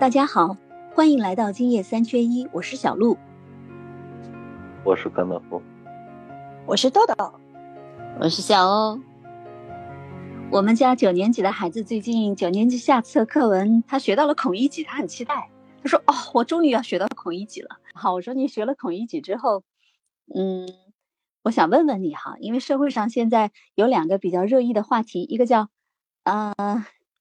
大家好，欢迎来到今夜三缺一，我是小鹿，我是甘道夫，我是豆豆，我是小欧。我们家九年级的孩子最近九年级下册课文，他学到了孔乙己，他很期待。他说：“哦，我终于要学到孔乙己了。”好，我说你学了孔乙己之后，嗯，我想问问你哈，因为社会上现在有两个比较热议的话题，一个叫呃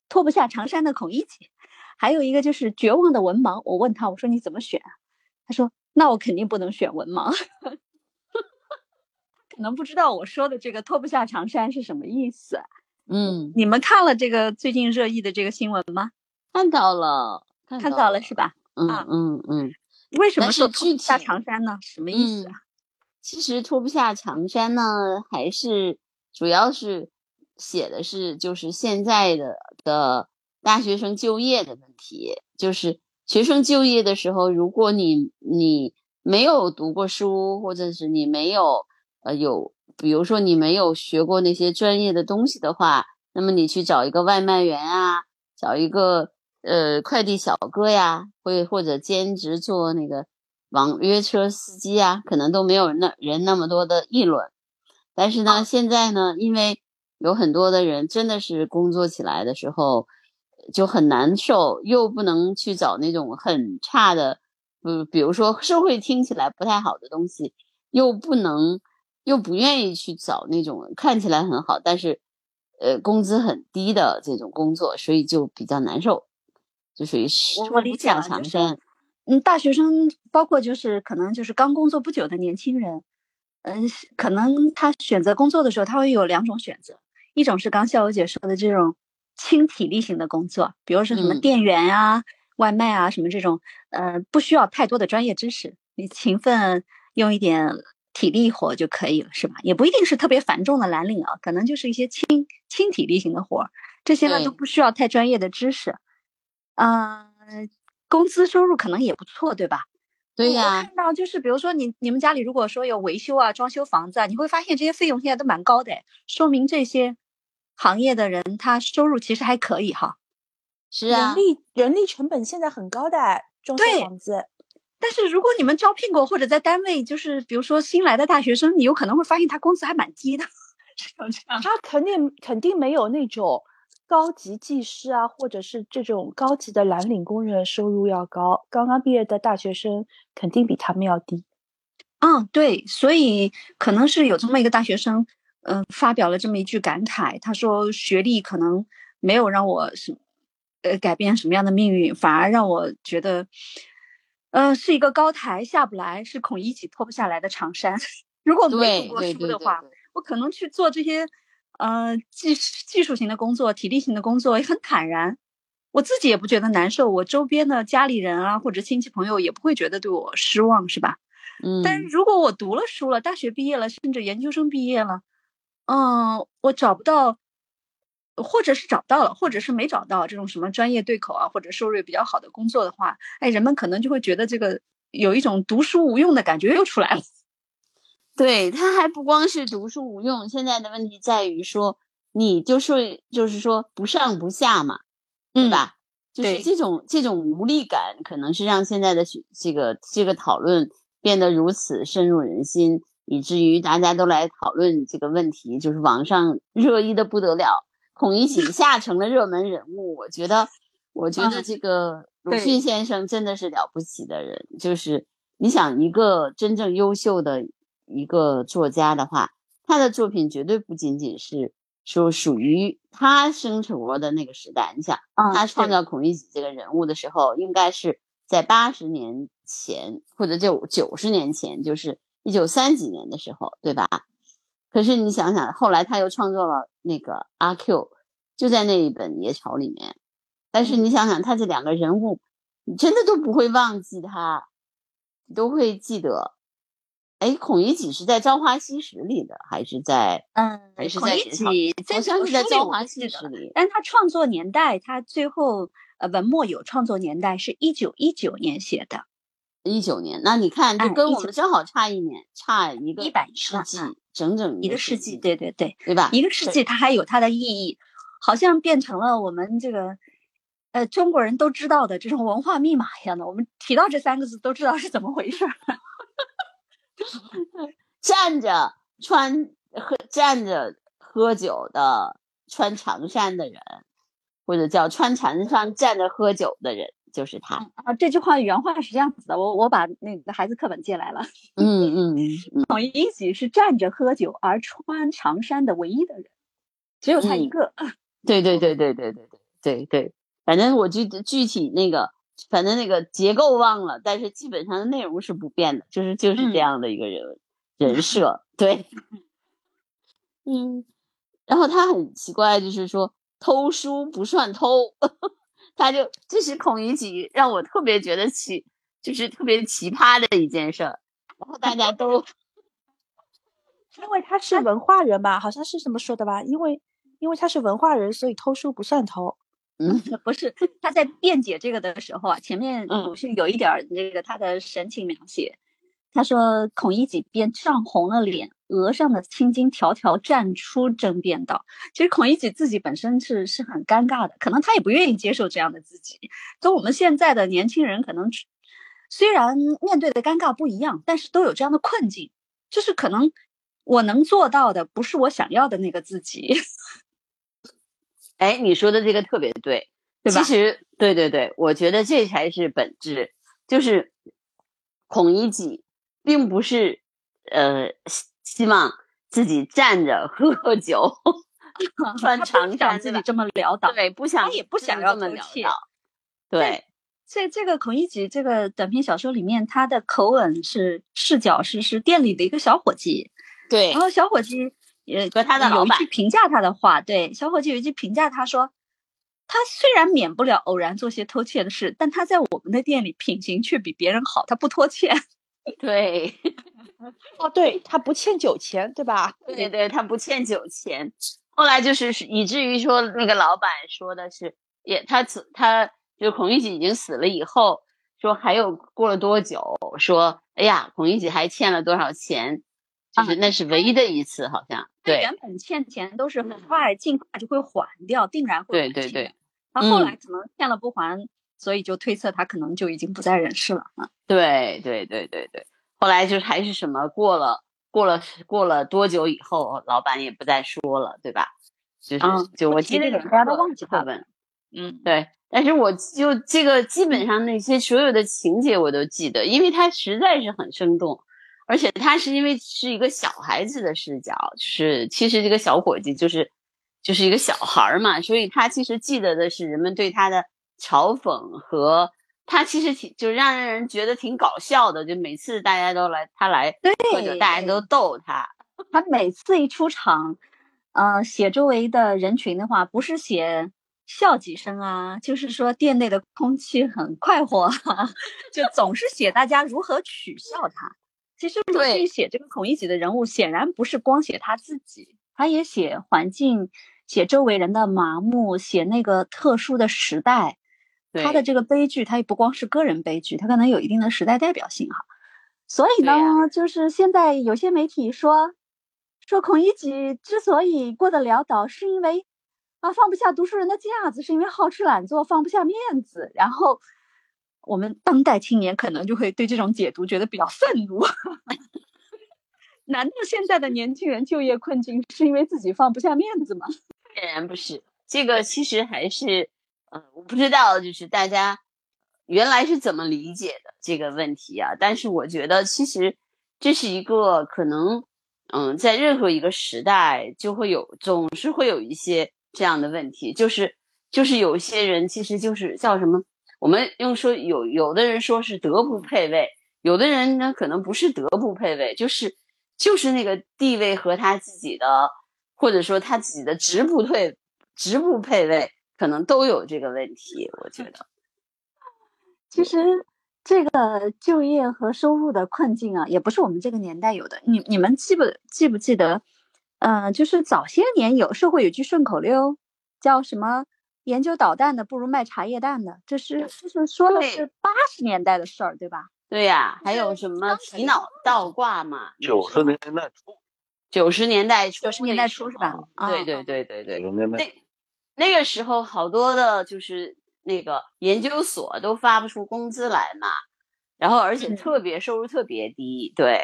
脱不下长衫的孔乙己，还有一个就是绝望的文盲。我问他，我说你怎么选？他说：“那我肯定不能选文盲。”可能不知道我说的这个脱不下长衫是什么意思。嗯，你们看了这个最近热议的这个新闻吗？看到了。看到了是吧？嗯嗯嗯。为什么是脱不下长衫呢？什么意思啊？其实脱不下长衫呢，还是主要是写的是就是现在的的大学生就业的问题。就是学生就业的时候，如果你你没有读过书，或者是你没有呃有，比如说你没有学过那些专业的东西的话，那么你去找一个外卖员啊，找一个。呃，快递小哥呀，或或者兼职做那个网约车司机啊，可能都没有那人那么多的议论。但是呢，现在呢，因为有很多的人真的是工作起来的时候就很难受，又不能去找那种很差的，嗯，比如说社会听起来不太好的东西，又不能又不愿意去找那种看起来很好，但是呃工资很低的这种工作，所以就比较难受。就属于我理解了，就是嗯，大学生包括就是可能就是刚工作不久的年轻人，嗯，可能他选择工作的时候，他会有两种选择，一种是刚笑友姐说的这种轻体力型的工作，比如说什么店员啊、外卖啊什么这种，呃，不需要太多的专业知识，你勤奋用一点体力活就可以了，是吧？也不一定是特别繁重的蓝领啊，可能就是一些轻轻体力型的活儿，这些呢都不需要太专业的知识。嗯，工资收入可能也不错，对吧？对呀。看到就是，比如说你你们家里如果说有维修啊、装修房子啊，你会发现这些费用现在都蛮高的，说明这些行业的人他收入其实还可以哈。是啊。人力人力成本现在很高的，装修房子。但是如果你们招聘过或者在单位，就是比如说新来的大学生，你有可能会发现他工资还蛮低的。是他肯定肯定没有那种。高级技师啊，或者是这种高级的蓝领工人，收入要高。刚刚毕业的大学生肯定比他们要低。嗯，对，所以可能是有这么一个大学生，嗯，发表了这么一句感慨。他说：“学历可能没有让我什，呃，改变什么样的命运，反而让我觉得，呃，是一个高台下不来，是孔乙己脱不下来的长衫。如果没读过书的话，我可能去做这些。”呃，技技术型的工作、体力型的工作也很坦然，我自己也不觉得难受，我周边的家里人啊或者亲戚朋友也不会觉得对我失望，是吧？嗯。但是如果我读了书了，大学毕业了，甚至研究生毕业了，嗯，我找不到，或者是找到了，或者是没找到这种什么专业对口啊，或者收入比较好的工作的话，哎，人们可能就会觉得这个有一种读书无用的感觉又出来了。对他还不光是读书无用，现在的问题在于说，你就是就是说不上不下嘛，对吧？就是这种这种无力感，可能是让现在的这个这个讨论变得如此深入人心，以至于大家都来讨论这个问题，就是网上 热议的不得了。孔乙己下成了热门人物，我觉得，我觉得这个鲁迅先生真的是了不起的人，就是你想一个真正优秀的。一个作家的话，他的作品绝对不仅仅是说属于他生活的那个时代。你想，他创造孔乙己这个人物的时候，应该是在八十年前或者就九十年前，就是一九三几年的时候，对吧？可是你想想，后来他又创作了那个阿 Q，就在那一本《野草》里面。但是你想想，他这两个人物，你真的都不会忘记他，你都会记得。哎，孔乙己是在《朝花夕拾》里的，还是在嗯？还是孔乙己好像是在《朝花夕拾》里。但他创作年代，他最后呃文末有创作年代是一九一九年写的。一九年，那你看，就跟我们正好差一年，差一个一百世纪，整整一个世纪，对对对，对吧？一个世纪，它还有它的意义，好像变成了我们这个呃中国人都知道的这种文化密码一样的。我们提到这三个字都知道是怎么回事儿。站着穿喝站着喝酒的穿长衫的人，或者叫穿长衫站着喝酒的人，就是他。啊，这句话原话是这样子的，我我把那个孩子课本借来了。嗯嗯嗯，孔乙己是站着喝酒而穿长衫的唯一的人，只有他一个。对对对对对对对对对，反正我具具体那个，反正那个结构忘了，但是基本上的内容是不变的，就是就是这样的一个人人设。对，嗯，然后他很奇怪，就是说偷书不算偷，他就这是孔乙己让我特别觉得奇，就是特别奇葩的一件事儿。然后大家都 因为他是文化人吧，好像是这么说的吧？因为因为他是文化人，所以偷书不算偷。嗯，不是他在辩解这个的时候啊，前面鲁迅有一点那个他的神情描写。他说：“孔乙己便涨红了脸，额上的青筋条条绽出，争辩道：‘其实孔乙己自己本身是是很尴尬的，可能他也不愿意接受这样的自己。跟我们现在的年轻人可能虽然面对的尴尬不一样，但是都有这样的困境，就是可能我能做到的不是我想要的那个自己。’哎，你说的这个特别对，对吧？其实，对对对，我觉得这才是本质，就是孔乙己。”并不是，呃，希望自己站着喝酒，穿长衫，自己这么潦倒，对，不想，他也不想要这么潦倒。对，这这个孔乙己这个短篇小说里面，他的口吻是视角是是店里的一个小伙计，对，然后小伙计也和他的有一句评价他的话，对，小伙计有一句评价他说，他虽然免不了偶然做些偷窃的事，但他在我们的店里品行却比别人好，他不拖欠。对，哦，对他不欠酒钱，对吧？对对，他不欠酒钱。后来就是以至于说，那个老板说的是，也他死，他就孔乙己已经死了以后，说还有过了多久，说哎呀，孔乙己还欠了多少钱？就是那是唯一的一次，好像。对，原本欠钱都是很快尽快就会还掉，定然会对对对。他后来可能欠了不还。所以就推测他可能就已经不在人世了啊！对对对对对，后来就是还是什么过了过了过了多久以后，老板也不再说了，对吧？就是就我记得大家都忘记他们，嗯，对。但是我就这个基本上那些所有的情节我都记得，因为他实在是很生动，而且他是因为是一个小孩子的视角，就是其实这个小伙计就是就是一个小孩嘛，所以他其实记得的是人们对他的。嘲讽和他其实挺就让人觉得挺搞笑的，就每次大家都来他来喝酒，大家都逗他。他每次一出场，呃，写周围的人群的话，不是写笑几声啊，就是说店内的空气很快活，就总是写大家如何取笑他。其实鲁迅写这个孔乙己的人物，显然不是光写他自己，他也写环境，写周围人的麻木，写那个特殊的时代。他的这个悲剧，他也不光是个人悲剧，他可能有一定的时代代表性哈。所以呢，就是现在有些媒体说，说孔乙己之所以过得潦倒，是因为啊放不下读书人的架子，是因为好吃懒做，放不下面子。然后我们当代青年可能就会对这种解读觉得比较愤怒。难道现在的年轻人就业困境是因为自己放不下面子吗？显然不是，这个其实还是。嗯，我不知道，就是大家原来是怎么理解的这个问题啊？但是我觉得，其实这是一个可能，嗯，在任何一个时代就会有，总是会有一些这样的问题，就是就是有些人其实就是叫什么？我们用说有有的人说是德不配位，有的人呢可能不是德不配位，就是就是那个地位和他自己的，或者说他自己的职不配职不配位。可能都有这个问题，我觉得。其实这个就业和收入的困境啊，也不是我们这个年代有的。你你们记不记不记得？嗯，就是早些年有社会有句顺口溜，叫什么“研究导弹的不如卖茶叶蛋的”，这是就是说的是八十年代的事儿，对吧？对呀，还有什么提脑倒挂嘛？九十年代初，九十年代九十年代初是吧？对对对对对，九十年代。那个时候好多的，就是那个研究所都发不出工资来嘛，然后而且特别收入特别低，对，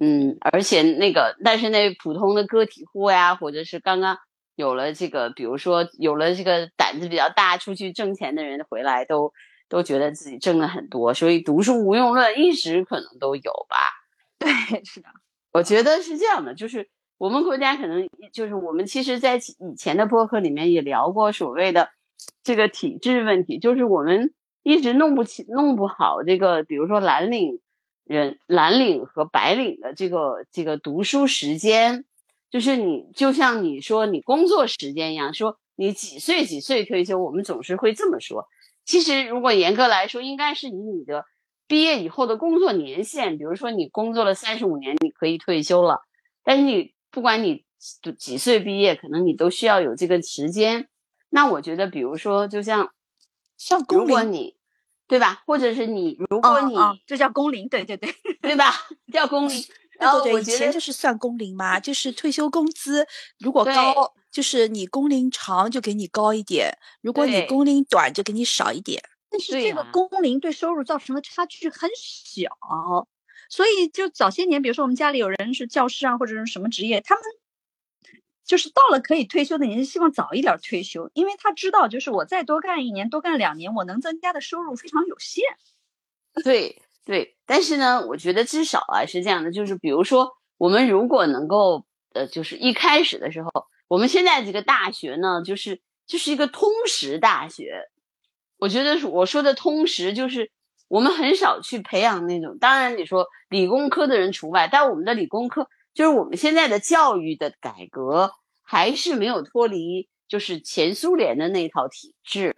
嗯，而且那个但是那普通的个体户呀，或者是刚刚有了这个，比如说有了这个胆子比较大出去挣钱的人回来，都都觉得自己挣了很多，所以读书无用论一直可能都有吧。对，是的，我觉得是这样的，就是我们国家可能就是我们其实，在以前的播客里面也聊过所谓的这个体制问题，就是我们一直弄不起、弄不好这个，比如说蓝领人、蓝领和白领的这个这个读书时间，就是你就像你说你工作时间一样，说你几岁几岁退休，我们总是会这么说。其实如果严格来说，应该是以你的。毕业以后的工作年限，比如说你工作了三十五年，你可以退休了。但是你不管你几岁毕业，可能你都需要有这个时间。那我觉得，比如说，就像像工龄，对吧？或者是你，如果你这叫工龄，对对对，对吧？叫工龄。然后以前就是算工龄嘛，就是退休工资如果高，就是你工龄长就给你高一点；如果你工龄短就给你少一点。但是这个工龄对收入造成的差距很小，所以就早些年，比如说我们家里有人是教师啊，或者是什么职业，他们就是到了可以退休的年纪，希望早一点退休，因为他知道，就是我再多干一年、多干两年，我能增加的收入非常有限。对对，但是呢，我觉得至少啊是这样的，就是比如说我们如果能够呃，就是一开始的时候，我们现在这个大学呢，就是就是一个通识大学。我觉得我说的通识就是我们很少去培养那种，当然你说理工科的人除外，但我们的理工科就是我们现在的教育的改革还是没有脱离就是前苏联的那套体制，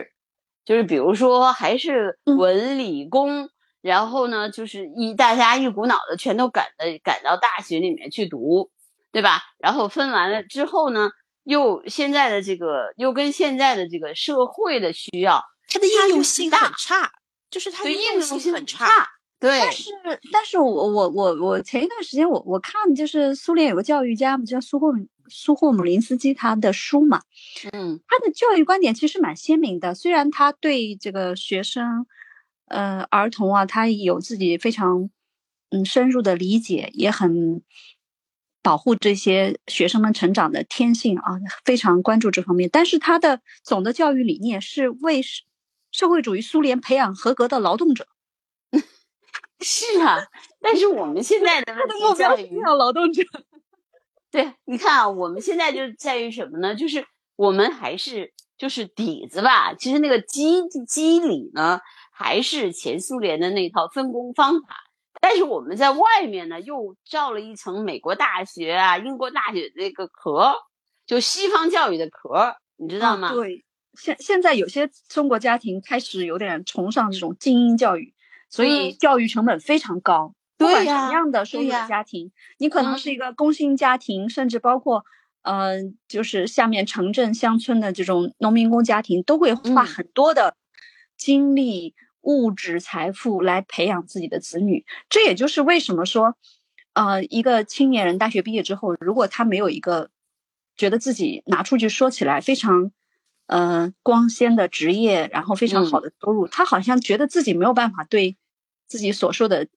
就是比如说还是文理工，然后呢就是一大家一股脑的全都赶的赶到大学里面去读，对吧？然后分完了之后呢，又现在的这个又跟现在的这个社会的需要。它的应用性很差，就是他的应用性很差。对，但是但是我我我我前一段时间我我看就是苏联有个教育家嘛，叫苏霍苏霍姆林斯基，他的书嘛，嗯，他的教育观点其实蛮鲜明的。虽然他对这个学生，呃，儿童啊，他有自己非常嗯深入的理解，也很保护这些学生们成长的天性啊，非常关注这方面。但是他的总的教育理念是为社会主义苏联培养合格的劳动者，是啊，但是我们现在的 问题在于培养劳动者。对，你看啊，我们现在就在于什么呢？就是我们还是就是底子吧，其实那个基基理呢，还是前苏联的那套分工方法。但是我们在外面呢，又罩了一层美国大学啊、英国大学那个壳，就西方教育的壳，你知道吗？对。现现在有些中国家庭开始有点崇尚这种精英教育，所以教育成本非常高。不管什么样的收入的家庭，你可能是一个工薪家庭，甚至包括，嗯，就是下面城镇乡村的这种农民工家庭，都会花很多的精力、物质财富来培养自己的子女。这也就是为什么说，呃，一个青年人大学毕业之后，如果他没有一个觉得自己拿出去说起来非常。呃，光鲜的职业，然后非常好的收入，他好像觉得自己没有办法对自己所受的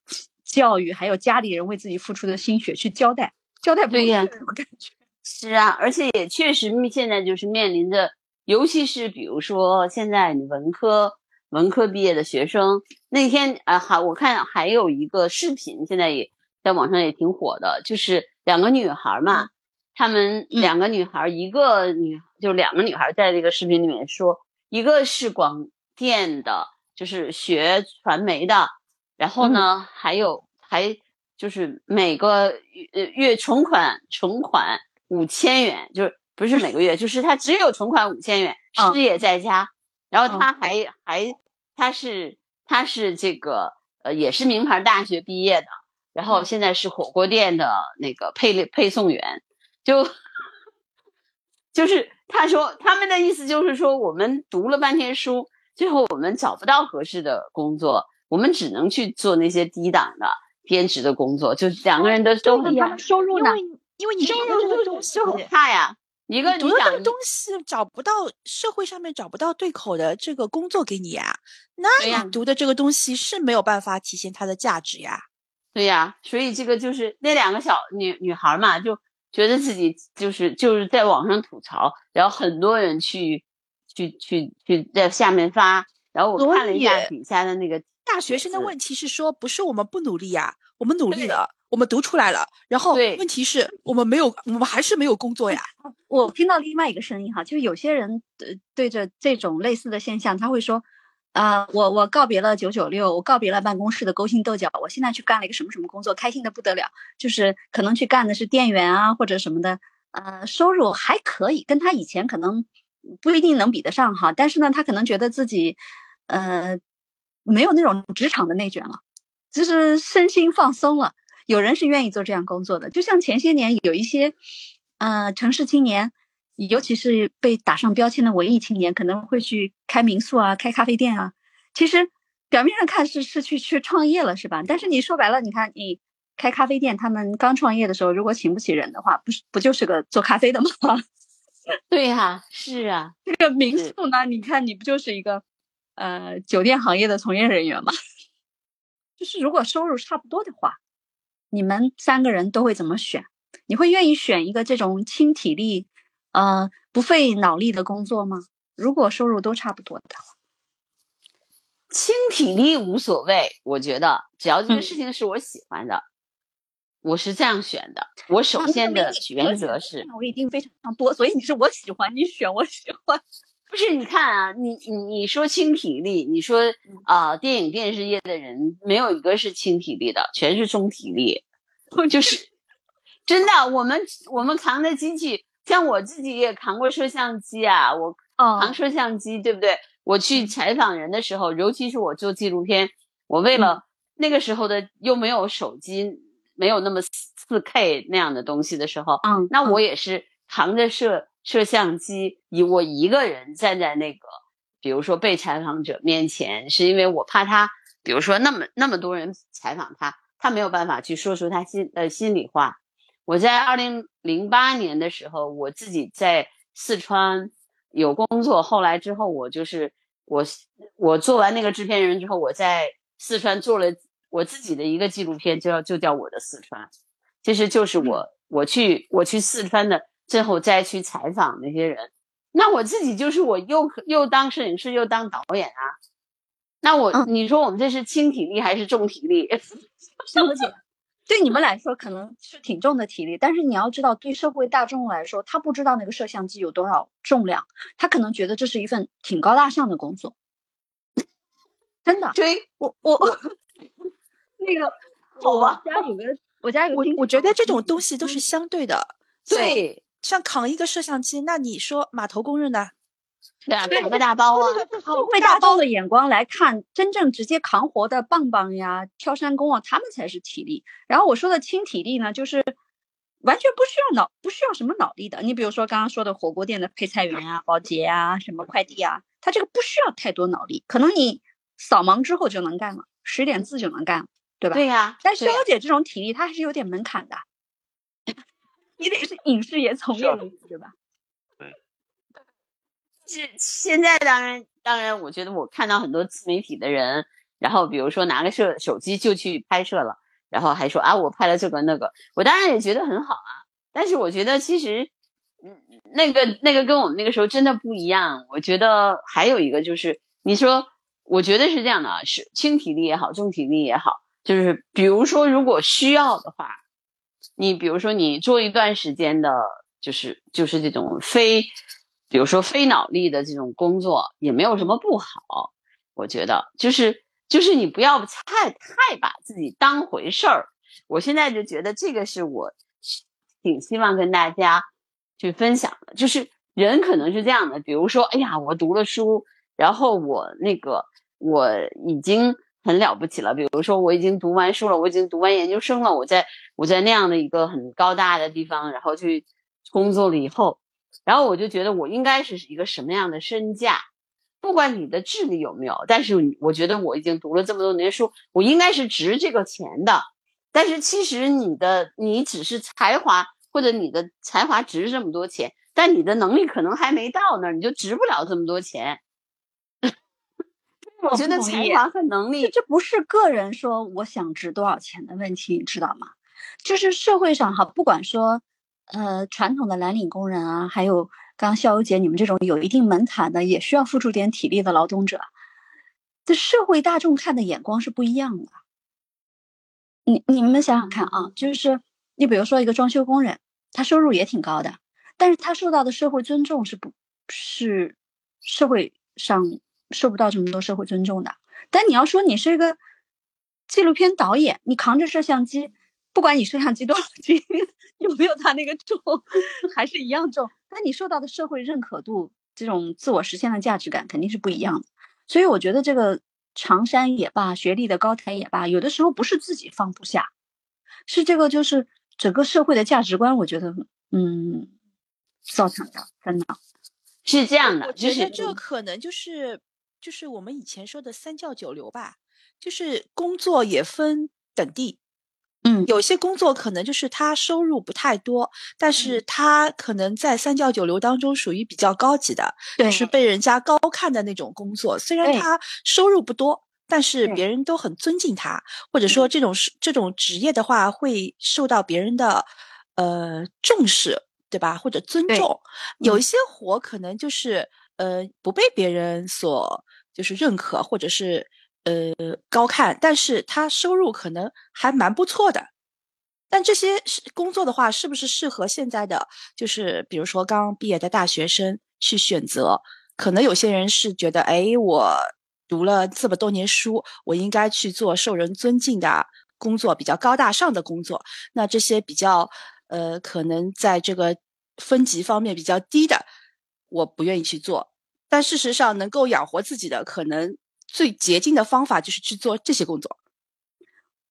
教育，还有家里人为自己付出的心血去交代，交代不对呀，我感觉 是啊，而且也确实现在就是面临着，尤其是比如说现在你文科文科毕业的学生，那天啊，还我看还有一个视频，现在也在网上也挺火的，就是两个女孩嘛。他们两个女孩，一个女就两个女孩在这个视频里面说，一个是广电的，就是学传媒的，然后呢，还有还就是每个月月存款存款五千元，就是不是每个月，就是他只有存款五千元，失业在家，然后他还还他是他是这个呃也是名牌大学毕业的，然后现在是火锅店的那个配配送员。就就是他说他们的意思就是说，我们读了半天书，最后我们找不到合适的工作，我们只能去做那些低档的兼职的工作。就两个人都都很收入呢？因为因为你收入就就很差呀。一个读的这个东西找不到社会上面找不到对口的这个工作给你呀，那你读的这个东西是没有办法体现它的价值呀。对呀，所以这个就是那两个小女女孩嘛，就觉得自己就是就是在网上吐槽，然后很多人去去去去在下面发，然后我看了一下底下的那个大学生的问题是说，不是我们不努力呀，我们努力了，我们读出来了，然后问题是我们没有，我们还是没有工作呀。我听到另外一个声音哈，就是有些人对对着这种类似的现象，他会说。啊，我我告别了九九六，我告别了办公室的勾心斗角，我现在去干了一个什么什么工作，开心的不得了。就是可能去干的是店员啊，或者什么的，呃，收入还可以，跟他以前可能不一定能比得上哈。但是呢，他可能觉得自己，呃，没有那种职场的内卷了，就是身心放松了。有人是愿意做这样工作的，就像前些年有一些，呃，城市青年。尤其是被打上标签的文艺青年，可能会去开民宿啊，开咖啡店啊。其实表面上看是是去去创业了，是吧？但是你说白了，你看你开咖啡店，他们刚创业的时候，如果请不起人的话，不是不就是个做咖啡的吗？对呀，是啊。这个民宿呢，你看你不就是一个呃酒店行业的从业人员吗？就是如果收入差不多的话，你们三个人都会怎么选？你会愿意选一个这种轻体力？呃，不费脑力的工作吗？如果收入都差不多的话，轻体力无所谓。我觉得只要这个事情是我喜欢的，我是这样选的。我首先的原则是，我一定非常多。所以你是我喜欢，你选我喜欢。不是？你看啊，你你你说轻体力，你说啊，电影电视业的人没有一个是轻体力的，全是重体力。就是真的，我们我们扛的机器。像我自己也扛过摄像机啊，我扛摄像机，对不对？我去采访人的时候，尤其是我做纪录片，我为了那个时候的又没有手机，没有那么四 K 那样的东西的时候，嗯，那我也是扛着摄摄像机，以我一个人站在那个，比如说被采访者面前，是因为我怕他，比如说那么那么多人采访他，他没有办法去说出他心呃心里话。我在二零零八年的时候，我自己在四川有工作。后来之后，我就是我我做完那个制片人之后，我在四川做了我自己的一个纪录片，就叫就叫我的四川。其实就是我我去我去四川的，最后再去采访那些人。那我自己就是我又又当摄影师又当导演啊。那我你说我们这是轻体力还是重体力？小姐。对你们来说可能是挺重的体力，但是你要知道，对社会大众来说，他不知道那个摄像机有多少重量，他可能觉得这是一份挺高大上的工作。真的，对我我那个，我家有个，我家有个，我觉得这种东西都是相对的。对，像扛一个摄像机，那你说码头工人呢？两个大包啊！会大包的眼光来看，真正直接扛活的棒棒呀、挑山工啊，他们才是体力。然后我说的轻体力呢，就是完全不需要脑，不需要什么脑力的。你比如说刚刚说的火锅店的配菜员啊、保洁啊、什么快递啊，他这个不需要太多脑力，可能你扫盲之后就能干了，识点字就能干了，对吧？对呀。但肖姐这种体力，她还是有点门槛的，你得是影视业从业对吧？是现在当然当然，我觉得我看到很多自媒体的人，然后比如说拿个摄手机就去拍摄了，然后还说啊我拍了这个那个，我当然也觉得很好啊。但是我觉得其实，嗯，那个那个跟我们那个时候真的不一样。我觉得还有一个就是，你说，我觉得是这样的啊，是轻体力也好，重体力也好，就是比如说如果需要的话，你比如说你做一段时间的，就是就是这种非。比如说非脑力的这种工作也没有什么不好，我觉得就是就是你不要太太把自己当回事儿。我现在就觉得这个是我挺希望跟大家去分享的，就是人可能是这样的，比如说，哎呀，我读了书，然后我那个我已经很了不起了，比如说我已经读完书了，我已经读完研究生了，我在我在那样的一个很高大的地方，然后去工作了以后。然后我就觉得我应该是一个什么样的身价，不管你的智力有没有，但是我觉得我已经读了这么多年书，我应该是值这个钱的。但是其实你的你只是才华，或者你的才华值这么多钱，但你的能力可能还没到那儿，你就值不了这么多钱。我觉得才华和能力，这不是个人说我想值多少钱的问题，你知道吗？就是社会上哈，不管说呃传统的蓝领工人啊，还有刚刚逍遥姐你们这种有一定门槛的，也需要付出点体力的劳动者，这社会大众看的眼光是不一样的。你你们想想看啊，就是你比如说一个装修工人，他收入也挺高的，但是他受到的社会尊重是不，是社会上。受不到这么多社会尊重的，但你要说你是一个纪录片导演，你扛着摄像机，不管你摄像机多少 斤，有没有他那个重，还是一样重，但你受到的社会认可度，这种自我实现的价值感肯定是不一样的。所以我觉得这个长衫也罢，学历的高台也罢，有的时候不是自己放不下，是这个就是整个社会的价值观，我觉得嗯造成的，真的是这样的。我觉得这可能就是。就是我们以前说的三教九流吧，就是工作也分等地，嗯，有些工作可能就是他收入不太多，但是他可能在三教九流当中属于比较高级的，就是被人家高看的那种工作。虽然他收入不多，但是别人都很尊敬他，或者说这种是这种职业的话会受到别人的呃重视，对吧？或者尊重。有一些活可能就是呃不被别人所就是认可或者是呃高看，但是他收入可能还蛮不错的。但这些工作的话，是不是适合现在的？就是比如说刚毕业的大学生去选择，可能有些人是觉得，哎，我读了这么多年书，我应该去做受人尊敬的工作，比较高大上的工作。那这些比较呃，可能在这个分级方面比较低的，我不愿意去做。但事实上，能够养活自己的，可能最捷径的方法就是去做这些工作。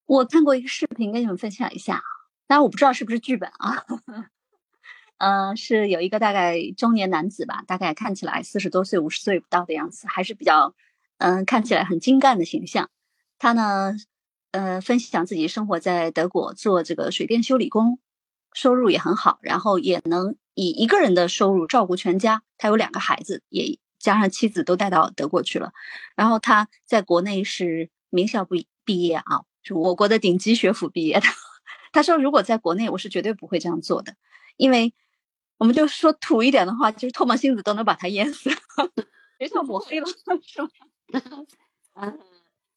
我看过一个视频，跟你们分享一下。当然，我不知道是不是剧本啊。嗯，是有一个大概中年男子吧，大概看起来四十多岁、五十岁不到的样子，还是比较嗯，看起来很精干的形象。他呢，呃，分享自己生活在德国，做这个水电修理工，收入也很好，然后也能以一个人的收入照顾全家。他有两个孩子，也。加上妻子都带到德国去了，然后他在国内是名校毕毕业啊，是我国的顶级学府毕业的。他说，如果在国内，我是绝对不会这样做的，因为我们就说土一点的话，就是唾沫星子都能把他淹死，学校抹黑了，是吗？嗯，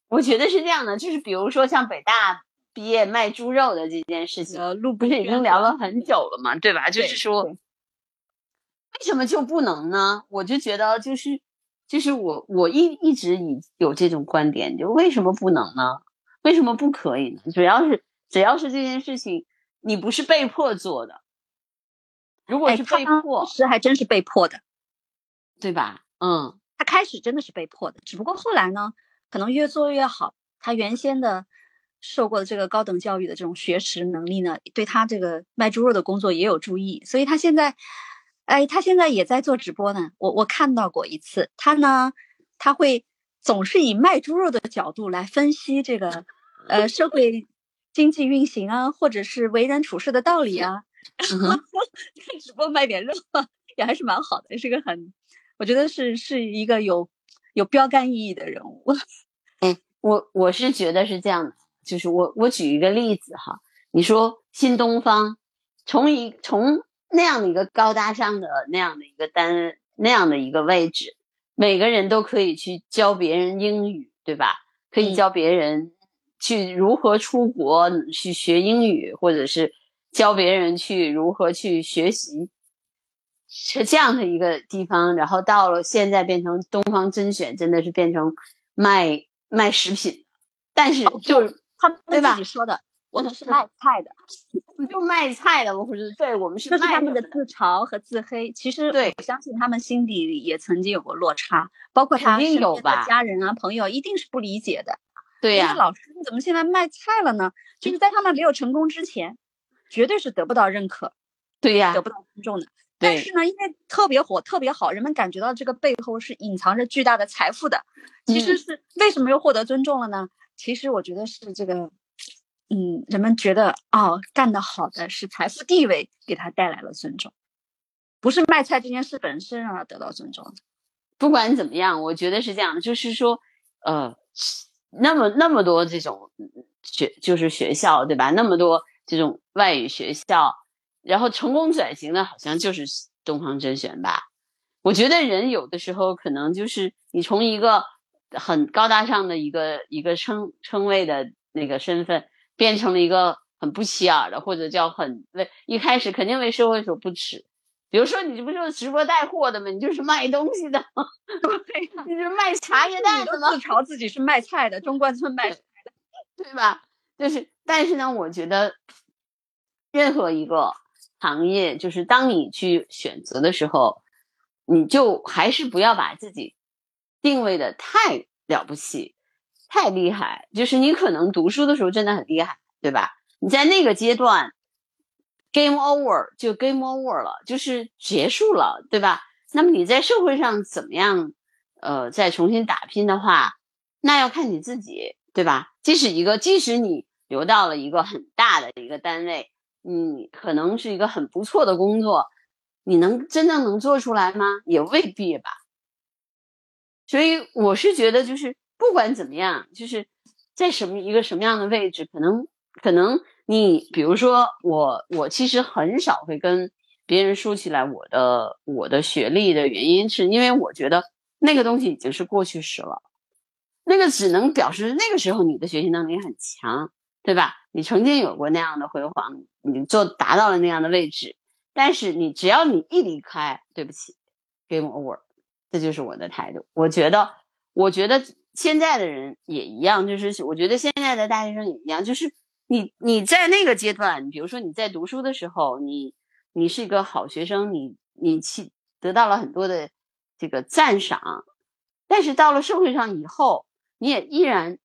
我觉得是这样的，就是比如说像北大毕业卖猪肉的这件事情，呃，路不是已经聊了很久了嘛，对吧？就是说。为什么就不能呢？我就觉得就是，就是我我一一直以有这种观点，就为什么不能呢？为什么不可以呢？主要是只要是这件事情，你不是被迫做的，如果是被迫，是还真是被迫的，对吧？嗯，他开始真的是被迫的，只不过后来呢，可能越做越好，他原先的受过的这个高等教育的这种学识能力呢，对他这个卖猪肉的工作也有注意，所以他现在。哎，他现在也在做直播呢。我我看到过一次，他呢，他会总是以卖猪肉的角度来分析这个，呃，社会经济运行啊，或者是为人处事的道理啊。直播卖点肉也还是蛮好的，也是个很，我觉得是是一个有有标杆意义的人物。哎，我我是觉得是这样的，就是我我举一个例子哈，你说新东方从一从。那样的一个高大上的那样的一个单那样的一个位置，每个人都可以去教别人英语，对吧？可以教别人去如何出国去学英语，或者是教别人去如何去学习，是这样的一个地方。然后到了现在变成东方甄选，真的是变成卖卖食品，但是就是他们自己说的。我们是卖菜的，就卖菜的，或者对我们是。这是他们的自嘲和自黑。其实，对我相信他们心底里也曾经有过落差，包括他身边的家人啊、朋友，一定是不理解的。对呀，老师你怎么现在卖菜了呢？就是在他们没有成功之前，绝对是得不到认可，对呀，得不到尊重的。但是呢，因为特别火、特别好，人们感觉到这个背后是隐藏着巨大的财富的。其实是为什么又获得尊重了呢？其实我觉得是这个。嗯，人们觉得哦，干得好的是财富地位给他带来了尊重。不是卖菜这件事本身让他得到尊重。不管怎么样，我觉得是这样，就是说，呃，那么那么多这种学就是学校对吧？那么多这种外语学校，然后成功转型的好像就是东方甄选吧？我觉得人有的时候可能就是你从一个很高大上的一个一个称称谓的那个身份，变成了一个很不起眼的，或者叫很为一开始肯定为社会所不耻。比如说，你这不就是直播带货的吗？你就是卖东西的，对，你是卖茶叶蛋的吗？自嘲自己是卖菜的，中关村卖菜的，对吧？就是，但是呢，我觉得任何一个行业，就是当你去选择的时候。你就还是不要把自己定位的太了不起、太厉害。就是你可能读书的时候真的很厉害，对吧？你在那个阶段，game over 就 game over 了，就是结束了，对吧？那么你在社会上怎么样？呃，再重新打拼的话，那要看你自己，对吧？即使一个，即使你留到了一个很大的一个单位，你可能是一个很不错的工作。你能真正能做出来吗？也未必吧。所以我是觉得，就是不管怎么样，就是在什么一个什么样的位置，可能可能你，比如说我，我其实很少会跟别人说起来我的我的学历的原因，是因为我觉得那个东西已经是过去式了，那个只能表示那个时候你的学习能力很强，对吧？你曾经有过那样的辉煌，你做达到了那样的位置。但是你只要你一离开，对不起，game over，这就是我的态度。我觉得，我觉得现在的人也一样，就是我觉得现在的大学生也一样，就是你你在那个阶段，比如说你在读书的时候，你你是一个好学生，你你去得到了很多的这个赞赏，但是到了社会上以后，你也依然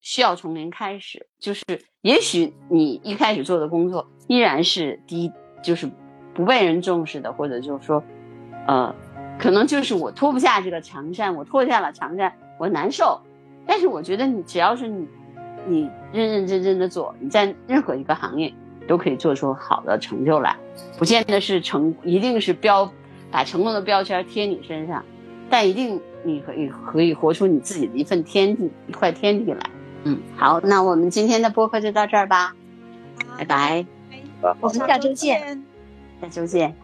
需要从零开始，就是也许你一开始做的工作依然是低。就是不被人重视的，或者就是说，呃，可能就是我脱不下这个长衫，我脱下了长衫，我难受。但是我觉得你只要是你，你认认真真的做，你在任何一个行业都可以做出好的成就来，不见得是成，一定是标把成功的标签贴你身上，但一定你可以可以活出你自己的一份天地，一块天地来。嗯，好，那我们今天的播客就到这儿吧，拜拜。我们下周见，下周见。